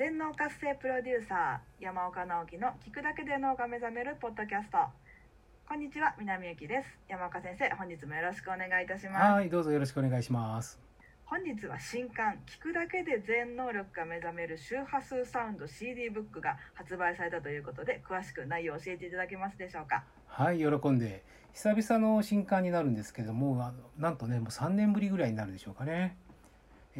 全脳活性プロデューサー山岡直樹の聞くだけで脳が目覚めるポッドキャストこんにちは南由紀です山岡先生本日もよろしくお願いいたしますはい、どうぞよろしくお願いします。本日は新刊聞くだけで全能力が目覚める周波数サウンド CD ブックが発売されたということで詳しく内容を教えていただけますでしょうか？はい、喜んで。久々の新刊になるんですけども、なんとね、もう3年ぶりぐらいになるでしょうかね。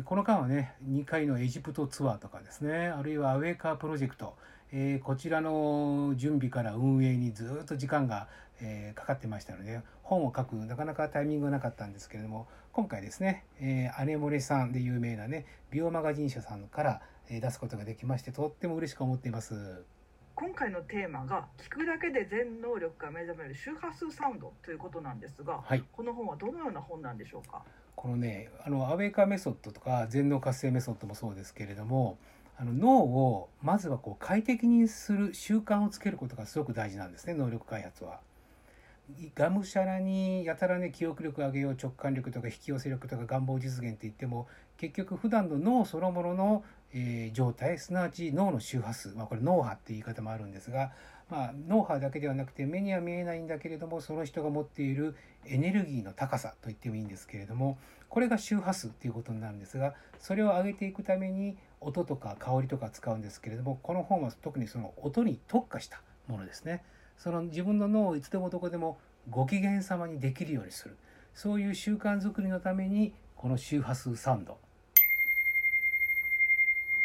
えこの間はね、2回のエジプトツアーとかですね、あるいはアウェーカープロジェクト、えーこちらの準備から運営にずっと時間が、えーかかってましたので、本を書くなかなかタイミングがなかったんですけれども、今回ですね、えーアネモレさんで有名なね、美容マガジン社さんから、えー出すことができまして、とっても嬉しく思っています。今回のテーマが聞くだけで全能力が目覚める周波数サウンドということなんですがはい。この本はどのような本なんでしょうか？このねあのアウェーカーメソッドとか全脳活性メソッドもそうですけれどもあの脳をまずはこう快適にする習慣をつけることがすごく大事なんですね能力開発は。がむしゃらにやたらね記憶力上げよう直感力とか引き寄せ力とか願望実現って言っても結局普段の脳そのものの、えー状態すなわち脳の周波数、まあ、これ脳波って言い方もあるんですが、まあ、脳波だけではなくて目には見えないんだけれどもその人が持っているエネルギーの高さと言ってもいいんですけれどもこれが周波数っていうことになるんですがそれを上げていくために音とか香りとか使うんですけれどもこの本は特にその音に特化したものですね。その自分の脳をいつでもどこでもご機嫌様にできるようにする。そういう習慣づくりのためにこの周波数サウンド。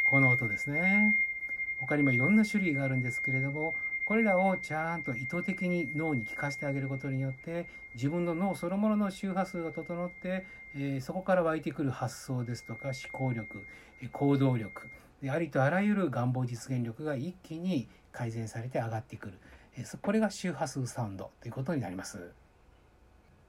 この音ですね。他にもいろんな種類があるんですけれどもこれらをちゃんと意図的に脳に聞かせてあげることによって自分の脳そのものの周波数が整って、えーそこから湧いてくる発想ですとか思考力行動力でありとあらゆる願望実現力が一気に改善されて上がってくるえこれが周波数サウンドということになります。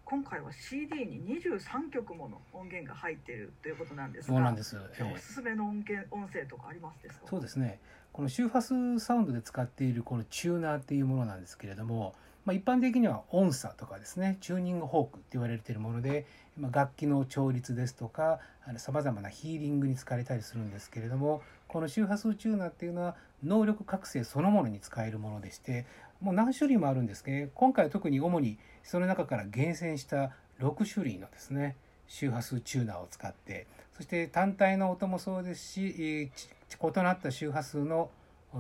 今回は CD に23曲もの音源が入っているということなんですがそうなんです。えーおすすめの音源音声とかありますですかそうですね。この周波数サウンドで使っているこのチューナーっていうものなんですけれども、まあ、一般的には音差とかですねチューニングフォークって言われているもので、まあ、楽器の調律ですとかさまざまなヒーリングに使われたりするんですけれどもこの周波数チューナーっていうのは能力覚醒そのものに使えるものでしてもう何種類もあるんですけど今回は特に主にその中から厳選した6種類のですね周波数チューナーを使ってそして単体の音もそうですし、異なった周波数の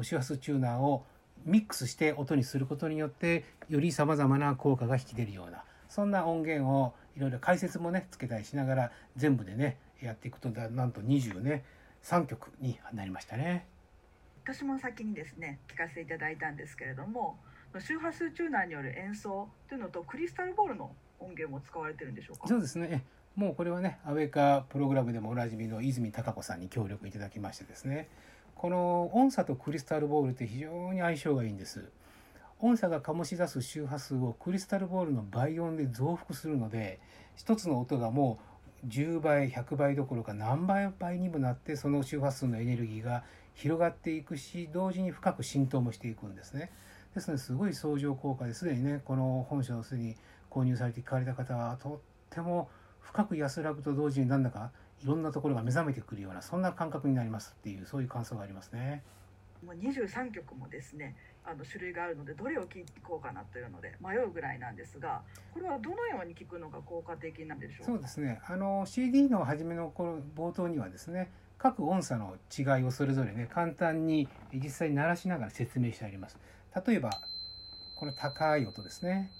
周波数チューナーをミックスして音にすることによってよりさまざまな効果が引き出るようなそんな音源をいろいろ解説もねつけたりしながら全部でねやっていくとなんと20ね3曲になりましたね。私も先にですね聞かせていただいたんですけれども周波数チューナーによる演奏というのとクリスタルボールの音源も使われてるんでしょうか？そうですね。もうこれはねアウェーカプログラムでもおなじみの泉貴子さんに協力いただきましてですね。この音差とクリスタルボールって非常に相性がいいんです。音差が醸し出す周波数をクリスタルボールの倍音で増幅するので一つの音がもう10倍100倍どころか何倍倍にもなってその周波数のエネルギーが広がっていくし同時に深く浸透もしていくんですね。ですのですごい相乗効果ですでにねこの本書をすでに購入されて聞かれた方はとっても深く安らぐと同時になんだかいろんなところが目覚めてくるようなそんな感覚になりますっていうそういう感想がありますね。もう23曲もですねあの種類があるのでどれを聴こうかなというので迷うぐらいなんですがこれはどのように聴くのが効果的なんでしょうか？そうですね。あの CD の初めの頃冒頭にはですね各音差の違いをそれぞれね簡単に実際に鳴らしながら説明してあります。例えばこの高い音ですね。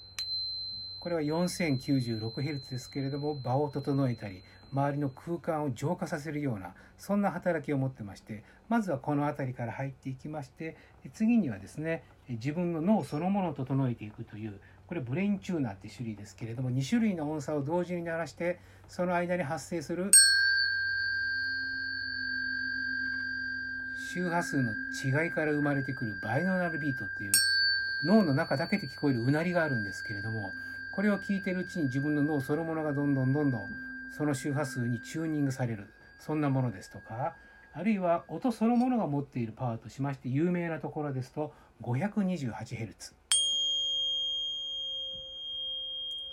これは 4096Hz ですけれども場を整えたり周りの空間を浄化させるようなそんな働きを持ってましてまずはこの辺りから入っていきまして次にはですね自分の脳そのものを整えていくというこれブレインチューナーって種類ですけれども2種類の音差を同時に鳴らしてその間に発生する周波数の違いから生まれてくるバイノーラルビートっていう脳の中だけで聞こえるうなりがあるんですけれどもこれを聞いてるうちに自分の脳そのものがどんどんどんどんその周波数にチューニングされる。そんなものですとかあるいは音そのものが持っているパワーとしまして有名なところですと 528Hz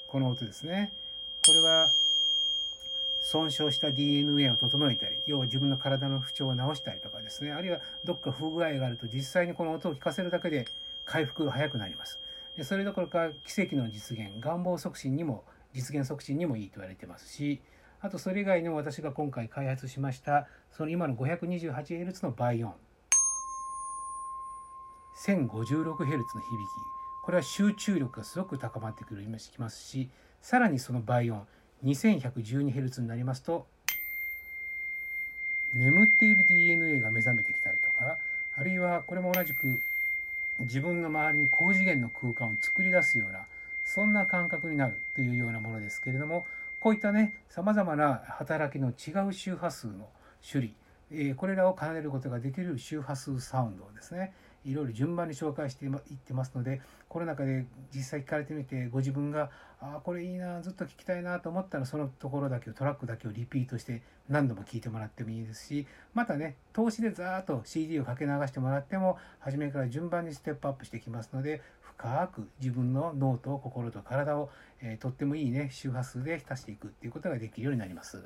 この音ですね。これは損傷した DNA を整えたり、要は自分の体の不調を治したりとかですね、あるいはどっか不具合があると実際にこの音を聞かせるだけで回復が早くなります。でそれどころか奇跡の実現、願望促進にも、実現促進にもいいと言われてますし、あとそれ以外にも私が今回開発しました、その今の 528Hz の倍音。1056Hz の響き。これは集中力がすごく高まってくるきますし、さらにその倍音、2112Hz になりますと、眠っている DNA が目覚めてきたりとか、あるいはこれも同じく自分の周りに高次元の空間を作り出すような、そんな感覚になるというようなものですけれども、こういったね、様々な働きの違う周波数の種類、え、これらを奏でることができる周波数サウンドをですね、いろいろ順番に紹介していってますので、この中で実際聞かれてみて、ご自分が、ああ、これいいな、ずっと聞きたいなと思ったら、そのところだけを、トラックだけをリピートして何度も聞いてもらってもいいですし、またね、投資でざーっと CD をかけ流してもらっても、初めから順番にステップアップしてきますので、深く自分の脳と心と体を、えー、とってもいいね、周波数で浸していくっていうことができるようになります。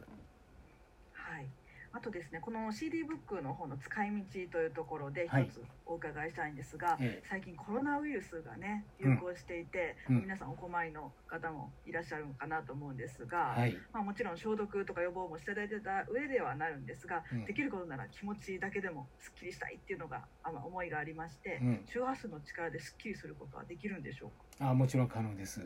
あとですねこの CD ブックの方の使い道というところで一つお伺いしたいんですが、はい、最近コロナウイルスがね流行していて、うん、皆さんお困りの方もいらっしゃるのかなと思うんですが、はい、まあ、もちろん消毒とか予防もしていただいてた上ではなるんですが、うん、できることなら気持ちだけでもすっきりしたいっていうのがあの思いがありまして、うん、周波数の力ですっきりすることはできるんでしょうか？あもちろん可能です。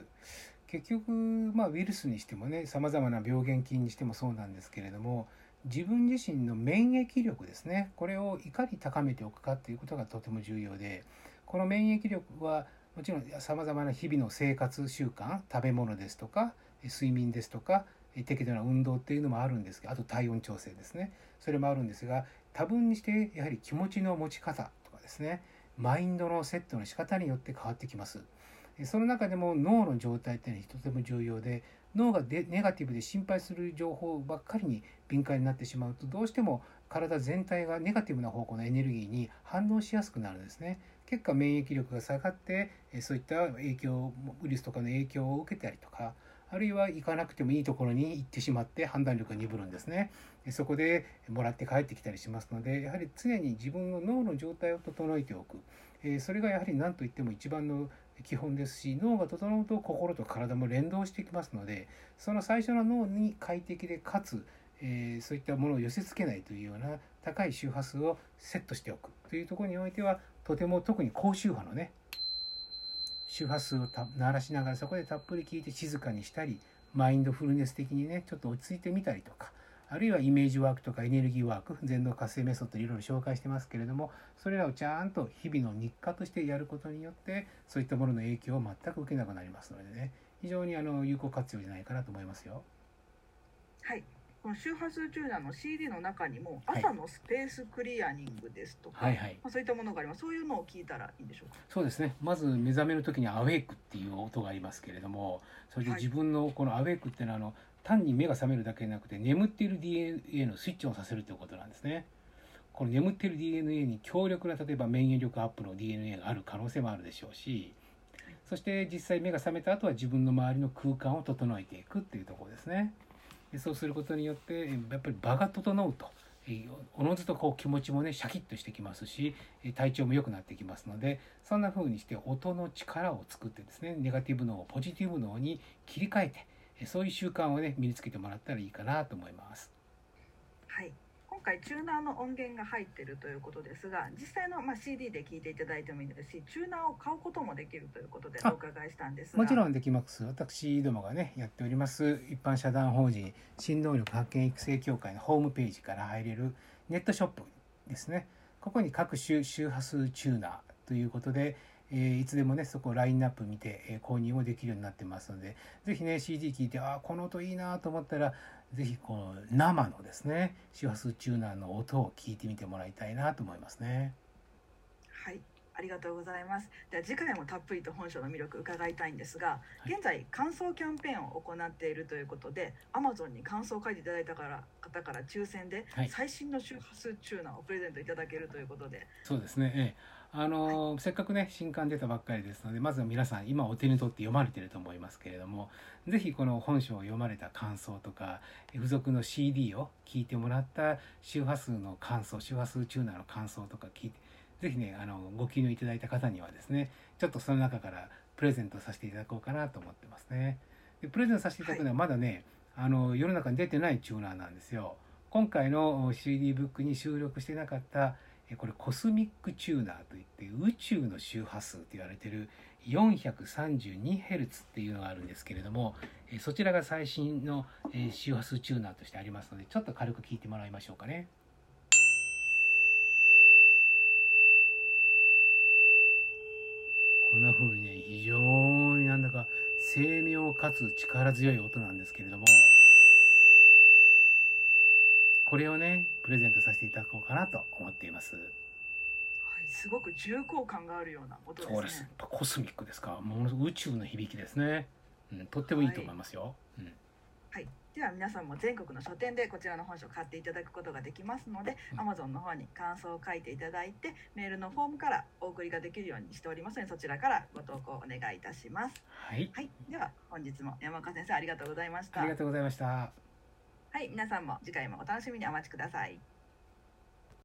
結局、まあ、ウイルスにしてもねさまざまな病原菌にしてもそうなんですけれども自分自身の免疫力ですね。これをいかに高めておくかということがとても重要でこの免疫力はもちろんさまざまな日々の生活習慣食べ物ですとか睡眠ですとか適度な運動っていうのもあるんですがあと体温調整ですね。それもあるんですが多分にしてやはり気持ちの持ち方とかですねマインドのセットの仕方によって変わってきます。その中でも脳の状態っていうのはとても重要で脳がでネガティブで心配する情報ばっかりに敏感になってしまうとどうしても体全体がネガティブな方向のエネルギーに反応しやすくなるんですね。結果免疫力が下がってそういった影響ウイルスとかの影響を受けたりとかあるいは行かなくてもいいところに行ってしまって判断力が鈍るんですね。そこでもらって帰ってきたりしますのでやはり常に自分の脳の状態を整えておくそれがやはり何といっても一番の基本ですし脳が整うと心と体も連動してきますのでその最初の脳に快適でかつ、えー、そういったものを寄せ付けないというような高い周波数をセットしておくというところにおいてはとても特に高周波のね周波数を鳴らしながらそこでたっぷり聞いて静かにしたりマインドフルネス的にねちょっと落ち着いてみたりとかあるいはイメージワークとかエネルギーワーク 全能活性メソッドいろいろ紹介してますけれどもそれらをちゃんと日々の日課としてやることによってそういったものの影響を全く受けなくなりますのでね。非常にあの有効活用じゃないかなと思いますよ。はい。この周波数チューナーの CD の中にも朝のスペースクリアニングですとか、はいはい。まあ、そういったものがあります。そういうのを聞いたらいいんでしょうか？そうですね。まず目覚める時にアウェイクっていう音がありますけれどもそれで自分のこのアウェイクっていうのはあの単に目が覚めるだけでなくて眠っている DNA のスイッチをさせるということなんですね。この眠っている DNA に強力な例えば免疫力アップの DNA がある可能性もあるでしょうしそして実際目が覚めた後は自分の周りの空間を整えていくっていうところですね。でそうすることによってやっぱり場が整うと。おのずとこう気持ちもねシャキッとしてきますし体調も良くなってきますのでそんな風にして音の力を作ってですねネガティブ脳をポジティブ脳に切り替えてそういう習慣をね身につけてもらったらいいかなと思います。はい。今回チューナーの音源が入ってるということですが実際の、まあ、CD で聴いていただいてもいいですしチューナーを買うこともできるということでお伺いしたんですもちろんできます。私どもがねやっております一般社団法人新能力発見育成協会のホームページから入れるネットショップですね。ここに各種周波数チューナーということでえー、いつでもね、そこラインナップ見て、えー、購入もできるようになってますので、ぜひね、CD 聴いて、ああ、この音いいなと思ったら、ぜひこの生のですね、周波数チューナーの音を聞いてみてもらいたいなと思いますね。はい。ありがとうございます。では次回もたっぷりと本書の魅力伺いたいんですが、現在感想キャンペーンを行っているということで、Amazon に感想を書いていただいたから方から抽選で最新の周波数チューナーをプレゼントいただけるということで。はい、そうですね。ええあの、はい、せっかくね新刊出たばっかりですのでまずは皆さん今お手に取って読まれてると思いますけれども是非この本書を読まれた感想とか付属の CD を聞いてもらった周波数の感想周波数チューナーの感想とか聞いて是非ねあのご記入いただいた方にはですねちょっとその中からプレゼントさせていただこうかなと思ってますね。でプレゼントさせていただくのはまだね、はい、あの世の中に出てないチューナーなんですよ。今回の CD ブックに収録してなかったこれコスミックチューナーといって宇宙の周波数と言われてる 432Hz っていうのがあるんですけれどもそちらが最新の周波数チューナーとしてありますのでちょっと軽く聞いてもらいましょうかね。こんな風にね非常になんだか精妙かつ力強い音なんですけれどもこれをねプレゼントさせていただこうかなと思っています。はい、すごく重厚感があるような音ですね。そうです。コスミックですか。ものすごく宇宙の響きですね。うん、とってもいいと思いますよ。はい、うんはい、では皆さんも全国の書店でこちらの本書を買っていただくことができますので、うん、Amazon の方に感想を書いていただいてメールのフォームからお送りができるようにしておりますのでそちらからご投稿お願いいたします。はい、はい、では本日も山岡先生ありがとうございました。ありがとうございました。はい、皆さんも次回もお楽しみにお待ちください。